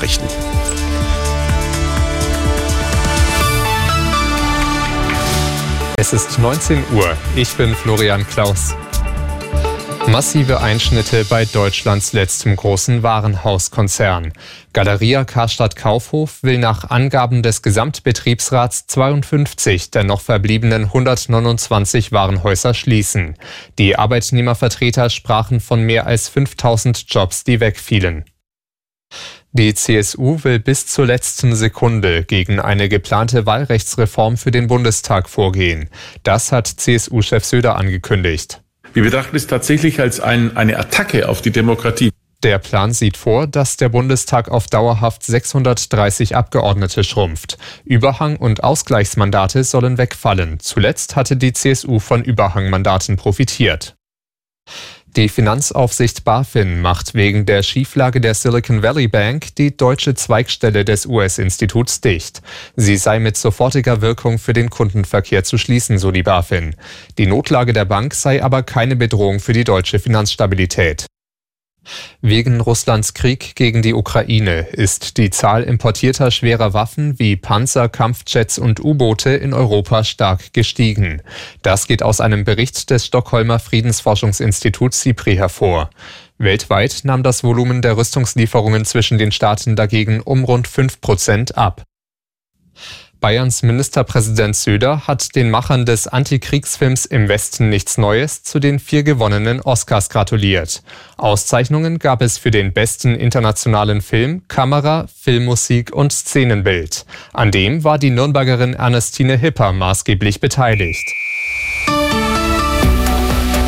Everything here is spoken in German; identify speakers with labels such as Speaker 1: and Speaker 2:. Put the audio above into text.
Speaker 1: Nachrichten.
Speaker 2: Es ist 19 Uhr. Ich bin Florian Klaus. Massive Einschnitte bei Deutschlands letztem großen Warenhauskonzern. Galeria Karstadt Kaufhof will nach Angaben des Gesamtbetriebsrats 52 der noch verbliebenen 129 Warenhäuser schließen. Die Arbeitnehmervertreter sprachen von mehr als 5000 Jobs, die wegfielen. Die CSU will bis zur letzten Sekunde gegen eine geplante Wahlrechtsreform für den Bundestag vorgehen. Das hat CSU-Chef Söder angekündigt.
Speaker 3: Wir betrachten es tatsächlich als ein, eine Attacke auf die Demokratie.
Speaker 2: Der Plan sieht vor, dass der Bundestag auf dauerhaft 630 Abgeordnete schrumpft. Überhang- und Ausgleichsmandate sollen wegfallen. Zuletzt hatte die CSU von Überhangmandaten profitiert. Die Finanzaufsicht BaFin macht wegen der Schieflage der Silicon Valley Bank die deutsche Zweigstelle des US-Instituts dicht. Sie sei mit sofortiger Wirkung für den Kundenverkehr zu schließen, so die BaFin. Die Notlage der Bank sei aber keine Bedrohung für die deutsche Finanzstabilität. Wegen Russlands Krieg gegen die Ukraine ist die Zahl importierter schwerer Waffen wie Panzer, Kampfjets und U-Boote in Europa stark gestiegen. Das geht aus einem Bericht des Stockholmer Friedensforschungsinstituts SIPRI hervor. Weltweit nahm das Volumen der Rüstungslieferungen zwischen den Staaten dagegen um rund 5 Prozent ab. Bayerns Ministerpräsident Söder hat den Machern des Antikriegsfilms Im Westen nichts Neues zu den vier gewonnenen Oscars gratuliert. Auszeichnungen gab es für den besten internationalen Film, Kamera, Filmmusik und Szenenbild. An dem war die Nürnbergerin Ernestine Hipper maßgeblich beteiligt.